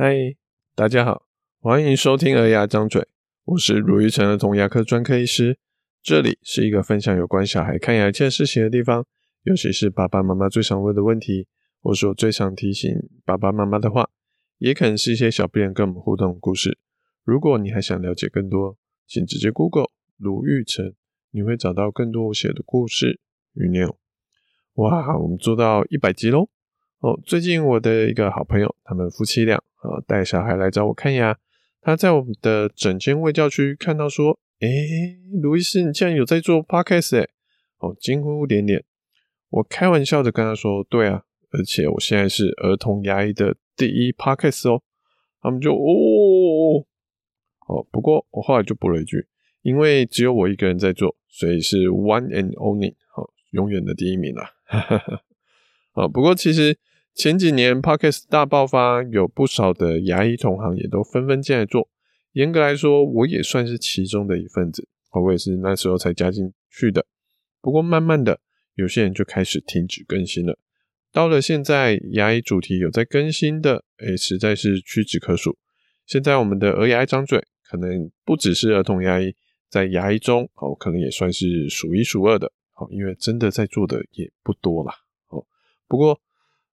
嗨，大家好，欢迎收听《儿牙张嘴》，我是卢玉成儿童牙科专科医师，这里是一个分享有关小孩看牙一件事情的地方，尤其是爸爸妈妈最常问的问题，或是我最常提醒爸爸妈妈的话，也可能是一些小病人跟我们互动的故事。如果你还想了解更多，请直接 Google 卢玉成，你会找到更多我写的故事与内容。哇，我们做到一百集喽！哦，最近我的一个好朋友，他们夫妻俩。啊，带小孩来找我看牙，他在我们的诊间卫教区看到说：“哎，卢医师，你竟然有在做 podcast 哎！”哦，惊呼连连。我开玩笑的跟他说：“对啊，而且我现在是儿童牙医的第一 podcast 哦。”他们就哦哦，不过我后来就补了一句：“因为只有我一个人在做，所以是 one and only，好，永远的第一名啦。”哈哈哈。啊，不过其实。前几年，Pocket 大爆发，有不少的牙医同行也都纷纷进来做。严格来说，我也算是其中的一份子，我也是那时候才加进去的。不过慢慢的，有些人就开始停止更新了。到了现在，牙医主题有在更新的，诶，实在是屈指可数。现在我们的儿牙一张嘴，可能不只是儿童牙医，在牙医中，哦，可能也算是数一数二的。哦，因为真的在做的也不多啦。哦，不过。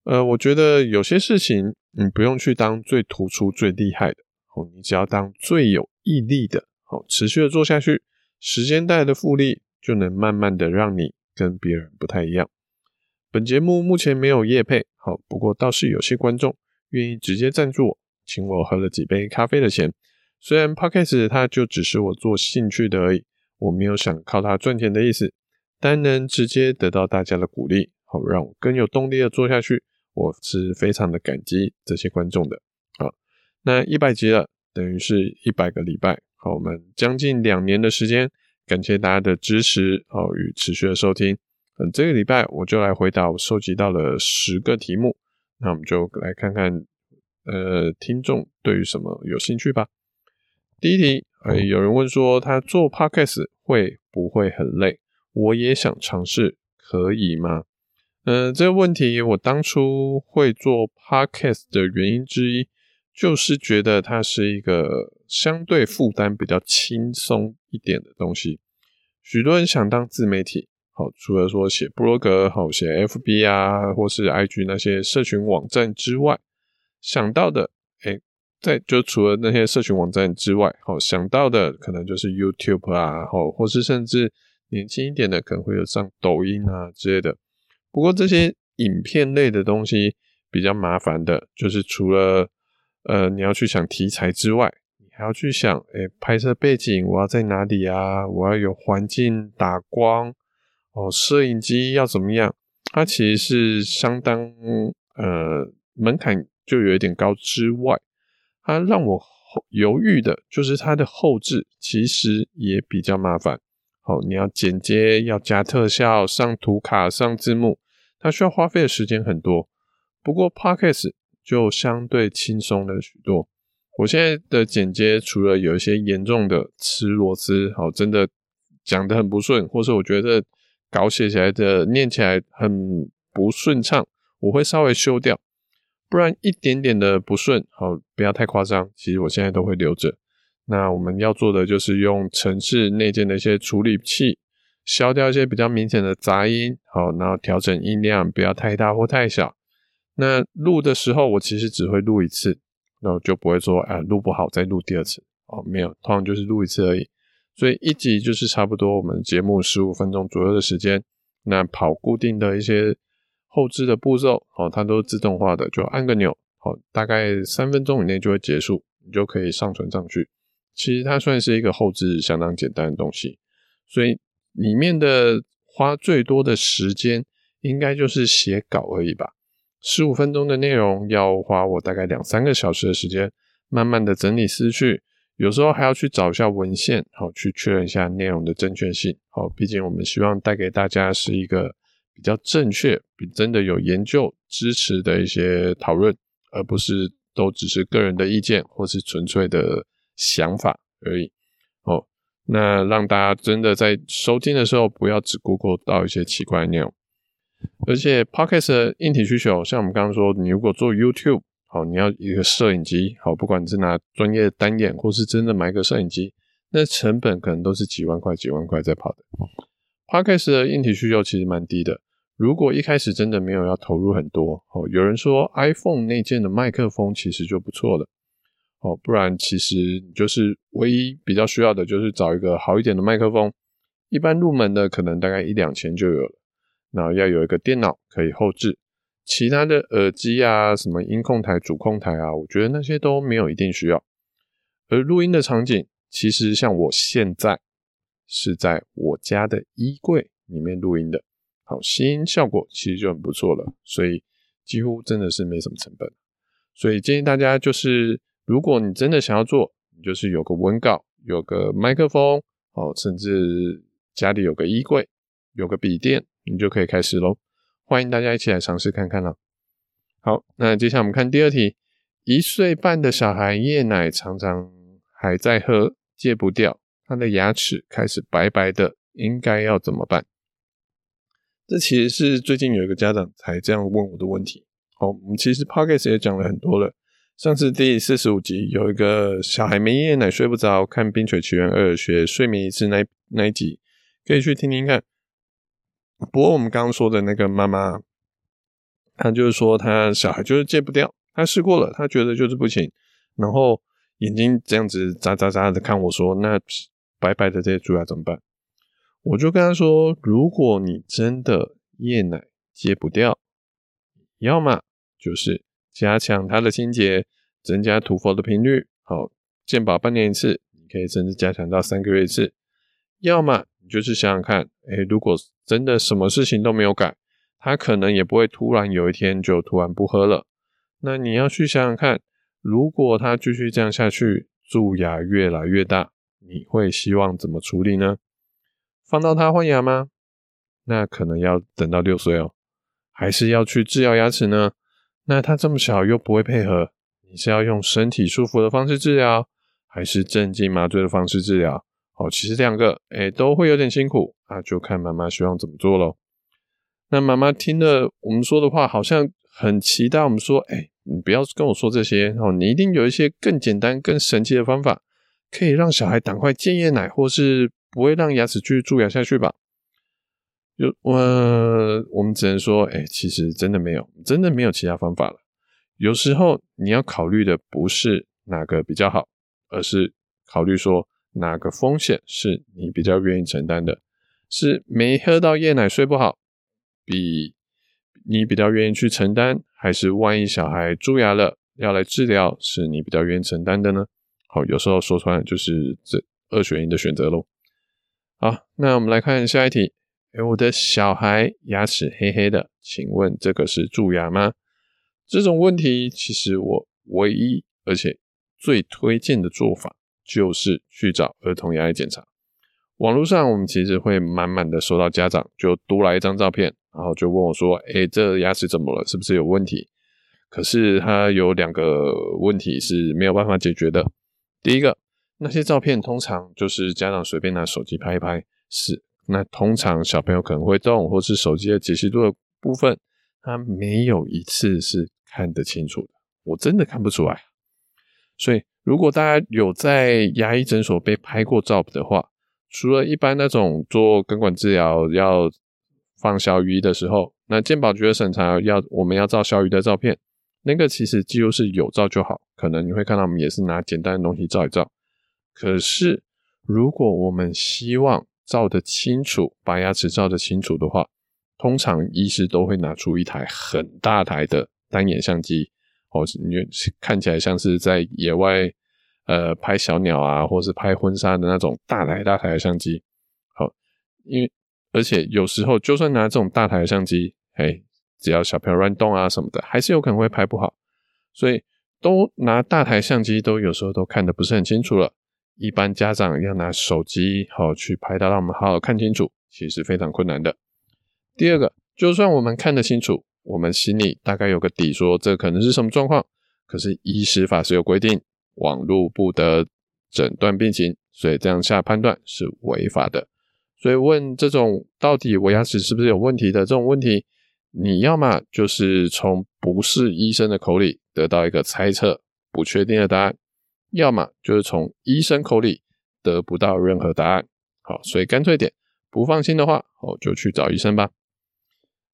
呃，我觉得有些事情你不用去当最突出、最厉害的，哦，你只要当最有毅力的，哦，持续的做下去，时间带来的复利就能慢慢的让你跟别人不太一样。本节目目前没有业配，好，不过倒是有些观众愿意直接赞助我，请我喝了几杯咖啡的钱。虽然 Podcast 它就只是我做兴趣的而已，我没有想靠它赚钱的意思，但能直接得到大家的鼓励，好，让我更有动力的做下去。我是非常的感激这些观众的，好，那一百集了，等于是一百个礼拜，好，我们将近两年的时间，感谢大家的支持，好与持续的收听。嗯，这个礼拜我就来回答我收集到了十个题目，那我们就来看看，呃，听众对于什么有兴趣吧。第一题，呃，有人问说他做 Podcast 会不会很累？我也想尝试，可以吗？嗯、这个问题我当初会做 podcast 的原因之一，就是觉得它是一个相对负担比较轻松一点的东西。许多人想当自媒体，好，除了说写部落格，好写 FB 啊，或是 IG 那些社群网站之外，想到的，诶，在就除了那些社群网站之外，好想到的可能就是 YouTube 啊，好，或是甚至年轻一点的可能会有上抖音啊之类的。不过这些影片类的东西比较麻烦的，就是除了呃你要去想题材之外，你还要去想，诶，拍摄背景我要在哪里啊？我要有环境打光哦，摄影机要怎么样？它其实是相当呃门槛就有一点高之外，它让我犹豫的就是它的后置其实也比较麻烦。哦，你要剪接，要加特效，上图卡，上字幕。它需要花费的时间很多，不过 Podcast 就相对轻松了许多。我现在的剪接除了有一些严重的吃螺丝，好，真的讲得很不顺，或是我觉得稿写起来的念起来很不顺畅，我会稍微修掉。不然一点点的不顺，好，不要太夸张。其实我现在都会留着。那我们要做的就是用程式内建的一些处理器。消掉一些比较明显的杂音，好，然后调整音量，不要太大或太小。那录的时候，我其实只会录一次，那我就不会说，啊，录不好再录第二次。哦，没有，通常就是录一次而已。所以一集就是差不多我们节目十五分钟左右的时间。那跑固定的一些后置的步骤，哦，它都自动化的，就按个钮，好，大概三分钟以内就会结束，你就可以上传上去。其实它算是一个后置相当简单的东西，所以。里面的花最多的时间，应该就是写稿而已吧。十五分钟的内容要花我大概两三个小时的时间，慢慢的整理思绪，有时候还要去找一下文献，好去确认一下内容的正确性。好，毕竟我们希望带给大家是一个比较正确、比真的有研究支持的一些讨论，而不是都只是个人的意见或是纯粹的想法而已。那让大家真的在收听的时候，不要只 Google 到一些奇怪的内容。而且 Podcast 的硬体需求，像我们刚刚说，你如果做 YouTube，好，你要一个摄影机，好，不管你是拿专业单眼，或是真的买一个摄影机，那成本可能都是几万块、几万块在跑的。Podcast 的硬体需求其实蛮低的，如果一开始真的没有要投入很多，哦，有人说 iPhone 内建的麦克风其实就不错了，哦，不然其实你就是唯一比较需要的就是找一个好一点的麦克风，一般入门的可能大概一两千就有了，然后要有一个电脑可以后置。其他的耳机啊，什么音控台、主控台啊，我觉得那些都没有一定需要。而录音的场景，其实像我现在是在我家的衣柜里面录音的，好，吸音效果其实就很不错了，所以几乎真的是没什么成本。所以建议大家就是，如果你真的想要做，你就是有个文稿，有个麦克风，哦，甚至家里有个衣柜，有个笔电，你就可以开始喽。欢迎大家一起来尝试看看了。好，那接下来我们看第二题：一岁半的小孩夜奶常常还在喝，戒不掉，他的牙齿开始白白的，应该要怎么办？这其实是最近有一个家长才这样问我的问题。好，我们其实 Podcast 也讲了很多了。上次第四十五集有一个小孩没夜奶睡不着，看《冰雪奇缘二》学睡眠仪式那那一集，可以去听听看。不过我们刚刚说的那个妈妈，她就是说她小孩就是戒不掉，她试过了，她觉得就是不行，然后眼睛这样子眨眨眨的看我说，那白白的这些蛀牙怎么办？我就跟她说，如果你真的夜奶戒不掉，要么就是加强它的清洁，增加涂氟的频率，好，健保半年一次，你可以甚至加强到三个月一次，要么你就是想想看，诶，如果真的什么事情都没有改，他可能也不会突然有一天就突然不喝了。那你要去想想看，如果他继续这样下去，蛀牙越来越大，你会希望怎么处理呢？放到他换牙吗？那可能要等到六岁哦。还是要去治疗牙齿呢？那他这么小又不会配合，你是要用身体舒服的方式治疗，还是镇静麻醉的方式治疗？哦，其实两个诶、都会有点辛苦啊，就看妈妈希望怎么做喽。那妈妈听了我们说的话，好像很期待我们说，哎、你不要跟我说这些哦，你一定有一些更简单、更神奇的方法，可以让小孩赶快戒夜奶，或是不会让牙齿继续蛀牙下去吧？就我、我们只能说，哎、其实真的没有，真的没有其他方法了。有时候你要考虑的不是哪个比较好，而是考虑说。哪个风险是你比较愿意承担的？是没喝到夜奶睡不好，比你比较愿意去承担，还是万一小孩蛀牙了要来治疗，是你比较愿意承担的呢？好，有时候说穿了就是这二选一的选择喽。好，那我们来看下一题。哎，我的小孩牙齿黑黑的，请问这个是蛀牙吗？这种问题其实我唯一而且最推荐的做法。就是去找儿童牙医检查。网络上我们其实会满满的收到家长就多来一张照片，然后就问我说：“诶，这牙齿怎么了？是不是有问题？”可是它有两个问题是没有办法解决的。第一个，那些照片通常就是家长随便拿手机拍一拍，是那通常小朋友可能会动，或是手机的解析度的部分，它没有一次是看得清楚的。我真的看不出来，所以。如果大家有在牙医诊所被拍过照的话，除了一般那种做根管治疗要放小鱼的时候，那健保局的审查要我们要照小鱼的照片，那个其实几乎是有照就好。可能你会看到我们也是拿简单的东西照一照。可是如果我们希望照得清楚，把牙齿照得清楚的话，通常医师都会拿出一台很大台的单眼相机。哦，你看起来像是在野外，呃，拍小鸟啊，或是拍婚纱的那种大台大台的相机。好，因为而且有时候就算拿这种大台的相机，哎，只要小朋友乱动啊什么的，还是有可能会拍不好。所以都拿大台相机，都有时候都看得不是很清楚了。一般家长要拿手机好去拍到，让我们好好看清楚，其实非常困难的。第二个，就算我们看得清楚。我们心里大概有个底，说这可能是什么状况。可是医师法是有规定，网络不得诊断病情，所以这样下判断是违法的。所以问这种到底我牙齿是不是有问题的这种问题，你要么就是从不是医生的口里得到一个猜测、不确定的答案，要么就是从医生口里得不到任何答案。好，所以干脆点，不放心的话，哦，就去找医生吧。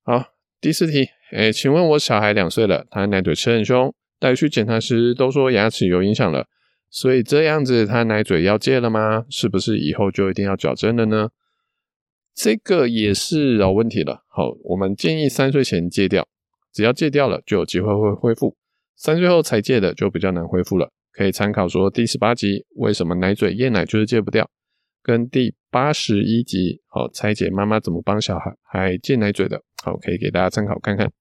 好，第四题，诶，请问我小孩两岁了，他奶嘴吃很凶，带去检查时都说牙齿有影响了，所以这样子他奶嘴要戒了吗？是不是以后就一定要矫正了呢？这个也是老问题了。好，我们建议三岁前戒掉，只要戒掉了，就有机会会恢复。三岁后才戒的就比较难恢复了。可以参考说第十八集为什么奶嘴夜奶就是戒不掉，跟第八十一集好拆解妈妈怎么帮小孩还戒奶嘴的，好，可以给大家参考看看。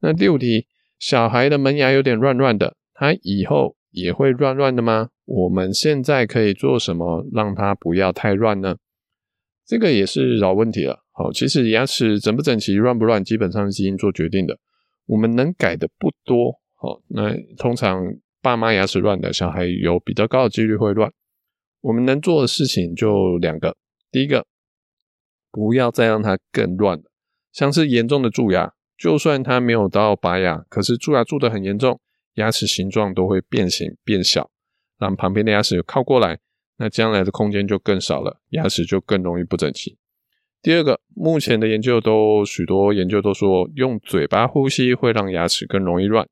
那第五题，小孩的门牙有点乱乱的，他以后也会乱乱的吗？我们现在可以做什么让他不要太乱呢？这个也是老问题了。好，其实牙齿整不整齐、乱不乱，基本上是基因做决定的。我们能改的不多。好，那通常爸妈牙齿乱的小孩有比较高的几率会乱。我们能做的事情就两个。第一个，不要再让它更乱了。像是严重的蛀牙，就算它没有到拔牙，可是蛀牙蛀得很严重，牙齿形状都会变形变小，让旁边的牙齿靠过来。那将来的空间就更少了，牙齿就更容易不整齐。第二个，目前的研究都许多研究都说，用嘴巴呼吸会让牙齿更容易乱。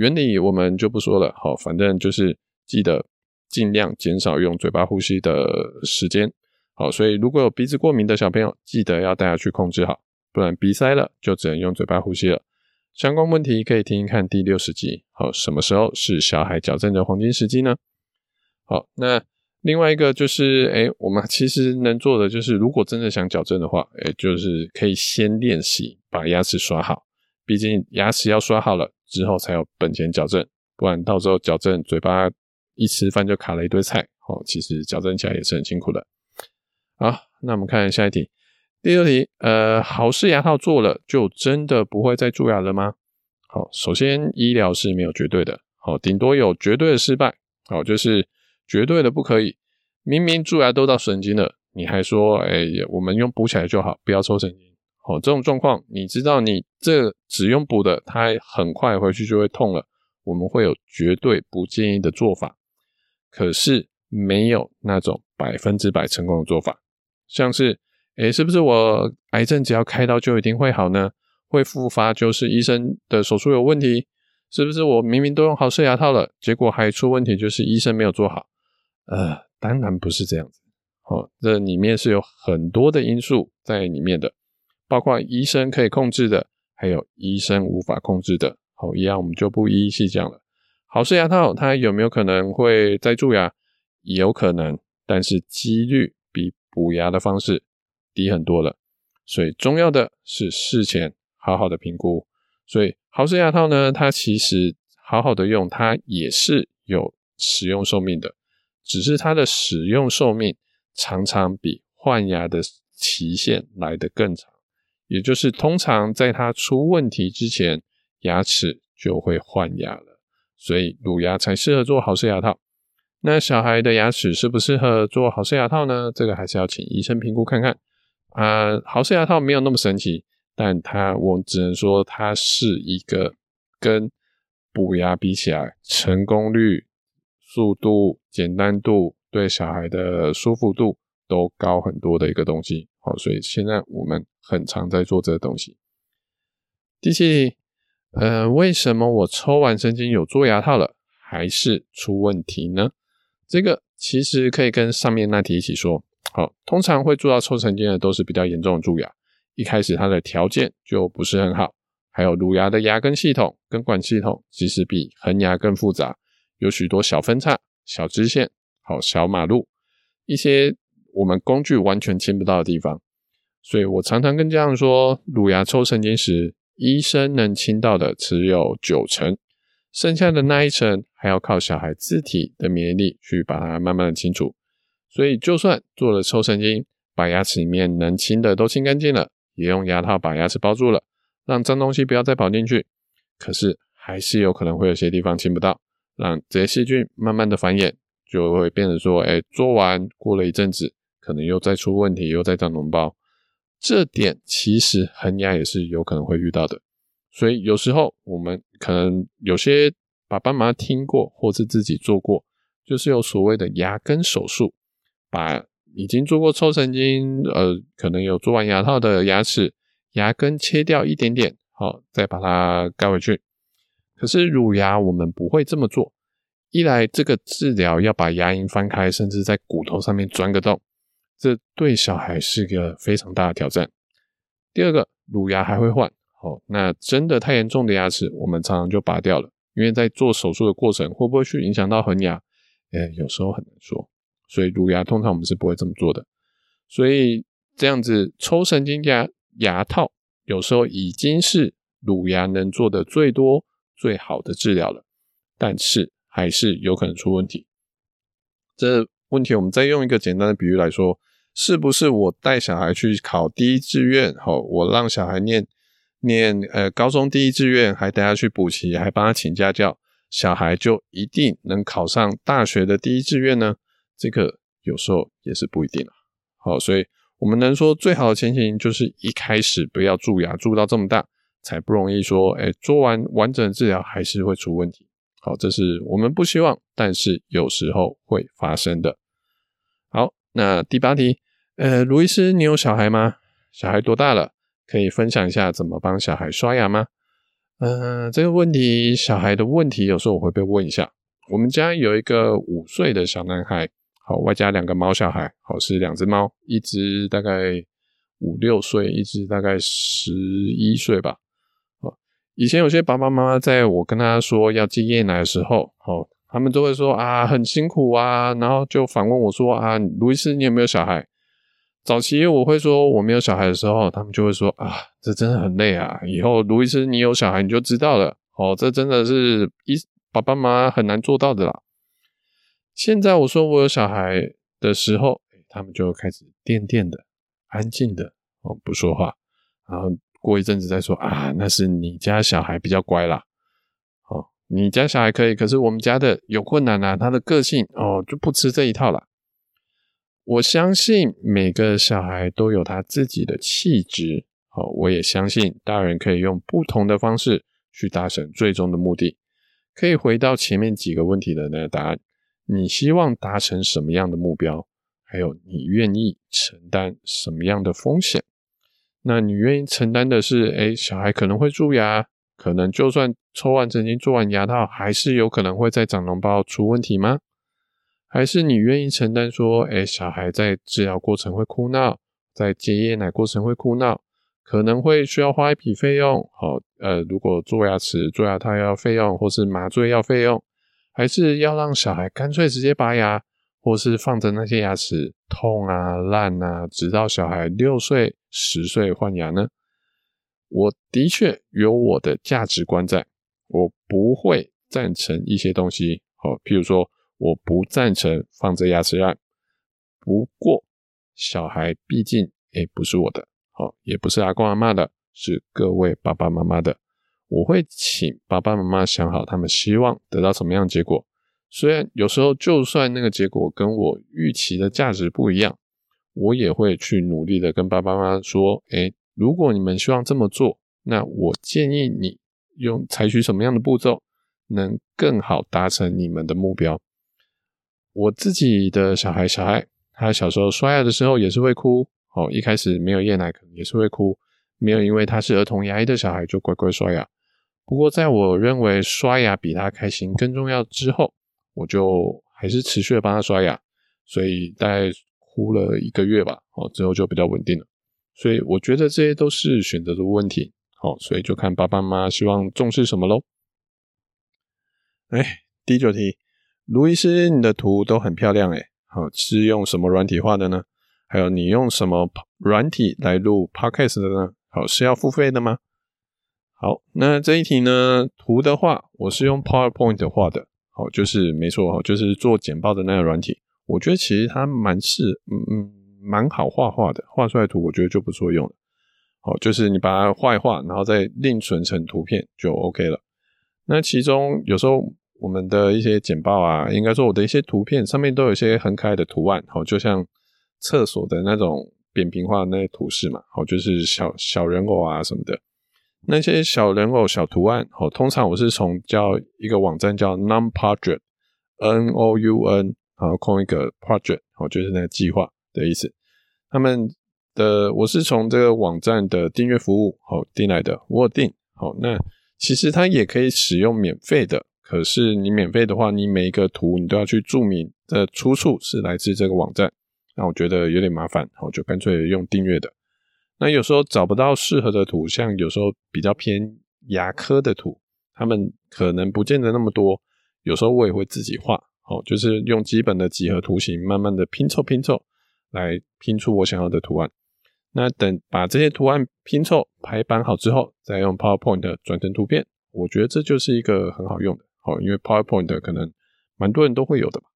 原理我们就不说了，好，反正就是记得尽量减少用嘴巴呼吸的时间。好，所以如果有鼻子过敏的小朋友，记得要带他去控制好，不然鼻塞了就只能用嘴巴呼吸了。相关问题可以听听看第六十集。好，什么时候是小孩矫正的黄金时机呢？好，那。另外一个就是，哎，我们其实能做的就是，如果真的想矫正的话，哎，就是可以先练习把牙齿刷好。毕竟牙齿要刷好了之后，才有本钱矫正，不然到时候矫正嘴巴一吃饭就卡了一堆菜，哦，其实矫正起来也是很辛苦的。好，那我们看下一题，第六题，呃，好事牙套做了就真的不会再蛀牙了吗？好，首先医疗是没有绝对的，好，顶多有绝对的失败，好，就是。绝对的不可以，明明蛀牙都到神经了，你还说，哎，我们用补起来就好，不要抽神经。哦，这种状况，你知道你这只用补的，它很快回去就会痛了。我们会有绝对不建议的做法，可是没有那种百分之百成功的做法。像是，哎，是不是我癌症只要开刀就一定会好呢？会复发就是医生的手术有问题？是不是我明明都用好视牙套了，结果还出问题，就是医生没有做好？呃，当然不是这样子。哦，这里面是有很多的因素在里面的，包括医生可以控制的，还有医生无法控制的。好，一样我们就不一一细讲了。好视牙套它有没有可能会再蛀牙？有可能，但是几率比补牙的方式低很多了。所以重要的是事前好好的评估。所以好视牙套呢，它其实好好的用，它也是有使用寿命的。只是它的使用寿命常常比换牙的期限来得更长，也就是通常在它出问题之前，牙齿就会换牙了，所以乳牙才适合做好视牙套。那小孩的牙齿适不适合做好视牙套呢？这个还是要请医生评估看看。啊、呃，好视牙套没有那么神奇，但它我只能说它是一个跟补牙比起来成功率。速度、简单度、对小孩的舒服度都高很多的一个东西，好，所以现在我们很常在做这个东西。第七，呃，为什么我抽完神经有做牙套了，还是出问题呢？这个其实可以跟上面那题一起说。好，通常会做到抽神经的都是比较严重的蛀牙，一开始它的条件就不是很好，还有乳牙的牙根系统、根管系统其实比恒牙更复杂。有许多小分叉、小支线、好小马路，一些我们工具完全清不到的地方，所以我常常跟家长说，乳牙抽神经时，医生能清到的只有九成，剩下的那一成还要靠小孩自体的免疫力去把它慢慢的清除。所以就算做了抽神经，把牙齿里面能清的都清干净了，也用牙套把牙齿包住了，让脏东西不要再跑进去，可是还是有可能会有些地方清不到。让这些细菌慢慢的繁衍，就会变成说，哎，做完过了一阵子，可能又再出问题，又再长脓包。这点其实恒牙也是有可能会遇到的。所以有时候我们可能有些爸爸妈妈听过，或是自己做过，就是有所谓的牙根手术，把已经做过抽神经，呃，可能有做完牙套的牙齿，牙根切掉一点点，好，再把它盖回去。可是乳牙我们不会这么做，一来这个治疗要把牙龈翻开，甚至在骨头上面钻个洞，这对小孩是个非常大的挑战。第二个，乳牙还会换。好，那真的太严重的牙齿，我们常常就拔掉了，因为在做手术的过程，会不会去影响到恒牙？诶，有时候很难说。所以乳牙通常我们是不会这么做的。所以这样子抽神经牙牙套，有时候已经是乳牙能做的最多最好的治疗了，但是还是有可能出问题。这问题我们再用一个简单的比喻来说，是不是我带小孩去考第一志愿？好，我让小孩念。念呃高中第一志愿，还带他去补习，还帮他请家教，小孩就一定能考上大学的第一志愿呢？这个有时候也是不一定了。好，所以我们能说最好的情形就是一开始不要蛀牙，蛀到这么大，才不容易说，哎，做完完整的治疗还是会出问题。好，这是我们不希望，但是有时候会发生的。好，那第八题，呃，卢医师，你有小孩吗？小孩多大了？可以分享一下怎么帮小孩刷牙吗？嗯、这个问题，小孩的问题，有时候我会被问一下。我们家有一个五岁的小男孩，好，外加两个猫小孩，好，是两只猫，一只大概五六岁，一只大概十一岁吧。好，以前有些爸爸妈妈在我跟他说要戒夜奶的时候，好，他们都会说啊，很辛苦啊，然后就反问我说啊，卢医师，你有没有小孩？早期我会说我没有小孩的时候，他们就会说啊，这真的很累啊。以后卢医师你有小孩你就知道了哦，这真的是一爸爸妈妈很难做到的啦。现在我说我有小孩的时候，他们就开始垫垫的、安静的哦，不说话。然后过一阵子再说啊，那是你家小孩比较乖啦。哦，你家小孩可以，可是我们家的有困难啊，他的个性哦就不吃这一套了。我相信每个小孩都有他自己的气质，好，我也相信大人可以用不同的方式去达成最终的目的。可以回到前面几个问题的那个答案：你希望达成什么样的目标？还有你愿意承担什么样的风险？那你愿意承担的是，诶，小孩可能会蛀牙，可能就算抽完神经做完牙套，还是有可能会再长脓包出问题吗？还是你愿意承担说，哎，小孩在治疗过程会哭闹，在戒夜奶过程会哭闹，可能会需要花一笔费用。好，呃，如果做牙齿、做牙套要费用，或是麻醉要费用，还是要让小孩干脆直接拔牙，或是放着那些牙齿痛啊、烂啊，直到小孩六岁、十岁换牙呢？我的确有我的价值观在，我不会赞成一些东西。好，譬如说。我不赞成放这牙齿烂，不过小孩毕竟诶、欸、不是我的，好，也不是阿公阿嬷的，是各位爸爸妈妈的。我会请爸爸妈妈想好他们希望得到什么样的结果。虽然有时候就算那个结果跟我预期的价值不一样，我也会去努力的跟爸爸妈妈说：诶、欸，如果你们希望这么做，那我建议你用采取什么样的步骤，能更好达成你们的目标。我自己的小孩，小孩他小时候刷牙的时候也是会哭，哦，一开始没有夜奶可能也是会哭，没有因为他是儿童牙医的小孩就乖乖刷牙。不过在我认为刷牙比他开心更重要之后，我就还是持续的帮他刷牙，所以大概哭了一个月吧，哦，之后就比较稳定了。所以我觉得这些都是选择的问题，好，所以就看爸爸妈妈希望重视什么喽。哎，第九题。卢医师，你的图都很漂亮诶，好，是用什么软体画的呢？还有你用什么软体来录 Podcast 的呢？好，是要付费的吗？好，那这一题呢，图的话，我是用 PowerPoint 画的，好，就是没错，就是做简报的那个软体。我觉得其实它蛮适，嗯嗯，蛮好画画的，画出来图我觉得就不错用了。好，就是你把它画一画，然后再另存成图片就 OK 了。那其中有时候。我们的一些简报啊，应该说我的一些图片上面都有一些很可爱的图案，好，就像厕所的那种扁平化的那些图示嘛，好，就是小小人偶啊什么的，那些小人偶小图案，好，通常我是从叫一个网站叫 Noun Project，N O U N，然后空一个 Project，好，就是那个计划的意思。他们的我是从这个网站的订阅服务好订来的，我订，好，那其实它也可以使用免费的。可是你免费的话，你每一个图你都要去注明的出处是来自这个网站，那我觉得有点麻烦，我就干脆用订阅的。那有时候找不到适合的图，像有时候比较偏牙科的图，他们可能不见得那么多，有时候我也会自己画，哦，就是用基本的几何图形，慢慢的拼凑拼凑，来拼出我想要的图案。那等把这些图案拼凑排版好之后，再用 PowerPoint 转成图片，我觉得这就是一个很好用的。好，因为 PowerPoint 可能蛮多人都会有的吧。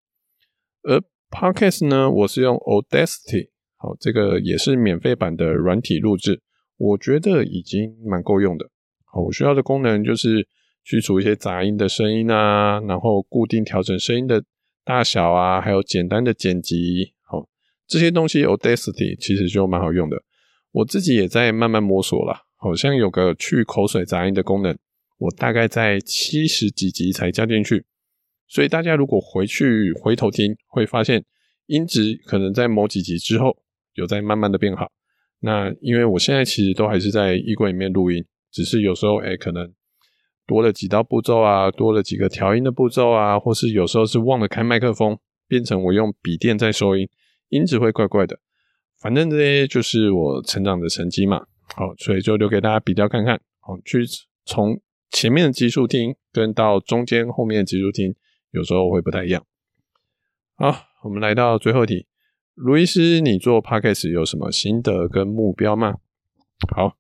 而 Podcast 呢，我是用 Audacity，好，这个也是免费版的软体录制，我觉得已经蛮够用的。好，我需要的功能就是去除一些杂音的声音啊，然后固定调整声音的大小啊，还有简单的剪辑，好，这些东西 Audacity 其实就蛮好用的。我自己也在慢慢摸索啦，好像有个去口水杂音的功能。我大概在七十几集才加进去，所以大家如果回去回头听，会发现音质可能在某几集之后有在慢慢的变好。那因为我现在其实都还是在衣柜里面录音，只是有时候哎、可能多了几道步骤啊，多了几个调音的步骤啊，或是有时候是忘了开麦克风，变成我用笔电在收音，音质会怪怪的。反正这些就是我成长的成绩嘛，好，所以就留给大家比较看看，好，去从。前面的集数听跟到中间后面的集数听，有时候会不太一样。好，我们来到最后一题，卢医师，你做 Podcast 有什么心得跟目标吗？好，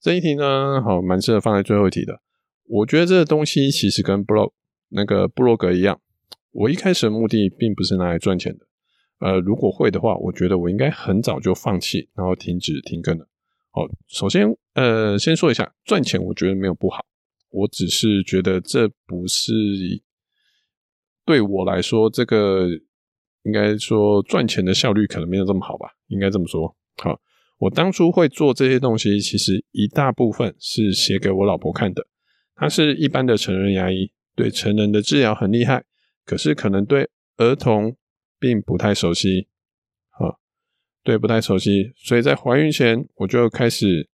这一题呢，好，蛮适合放在最后一题的。我觉得这个东西其实跟 blog 那个布洛格一样，我一开始的目的并不是拿来赚钱的。呃，如果会的话，我觉得我应该很早就放弃，然后停止停更了。好，首先，呃，先说一下赚钱，我觉得没有不好。我只是觉得这不是对我来说，这个应该说赚钱的效率可能没有这么好吧，应该这么说。好，我当初会做这些东西，其实一大部分是写给我老婆看的。她是一般的成人牙医，对成人的治疗很厉害，可是可能对儿童并不太熟悉。好，对，不太熟悉，所以在怀孕前我就开始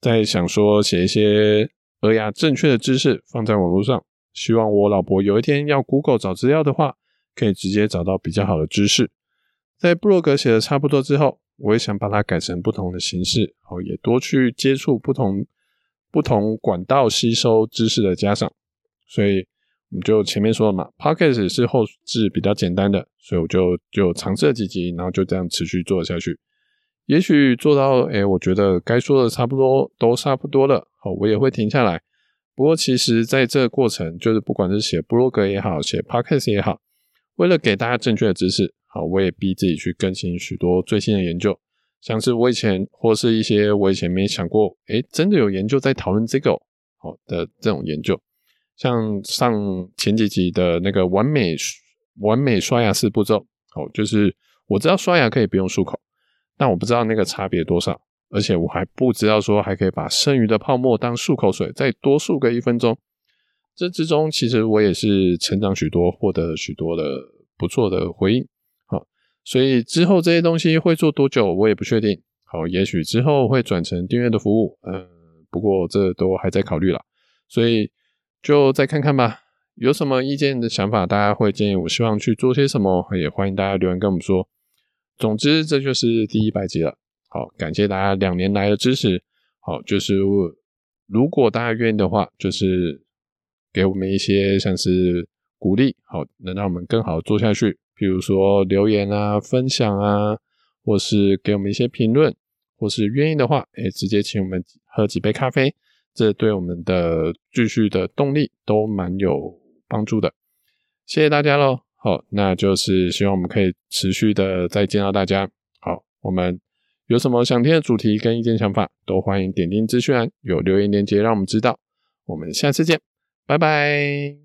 在想说写一些。儿牙正确的知识放在网络上，希望我老婆有一天要 Google 找资料的话，可以直接找到比较好的知识。在部落格写的差不多之后，我也想把它改成不同的形式，然后，也多去接触不同不同管道吸收知识的家长。所以我们就前面说了嘛，Podcast 是后置比较简单的，所以我就就尝试了几集，然后就这样持续做下去。也许做到，哎、我觉得该说的差不多都差不多了，好，我也会停下来。不过，其实在这个过程，就是不管是写部落格也好，写 podcast 也好，为了给大家正确的知识，好，我也逼自己去更新许多最新的研究，像是我以前或是一些我以前没想过，诶、欸，真的有研究在讨论这个好的这种研究，像上前几集的那个完美完美刷牙四步骤，好，就是我知道刷牙可以不用漱口。但我不知道那个差别多少，而且我还不知道说还可以把剩余的泡沫当漱口水，再多漱个一分钟。这之中其实我也是成长许多，获得许多的不错的回应。好，所以之后这些东西会做多久，我也不确定。好，也许之后会转成订阅的服务，嗯，不过这都还在考虑啦。所以就再看看吧。有什么意见的想法，大家会建议我希望去做些什么，也欢迎大家留言跟我们说。总之，这就是第一百集了。好，感谢大家两年来的支持。好，就是如果大家愿意的话，就是给我们一些像是鼓励，好，能让我们更好做下去。比如说留言啊、分享啊，或是给我们一些评论，或是愿意的话，哎，直接请我们喝几杯咖啡，这对我们的继续的动力都蛮有帮助的。谢谢大家喽。好，那就是希望我们可以持续的再见到大家。好，我们有什么想听的主题跟意见想法，都欢迎点进资讯栏有留言链接让我们知道。我们下次见，拜拜。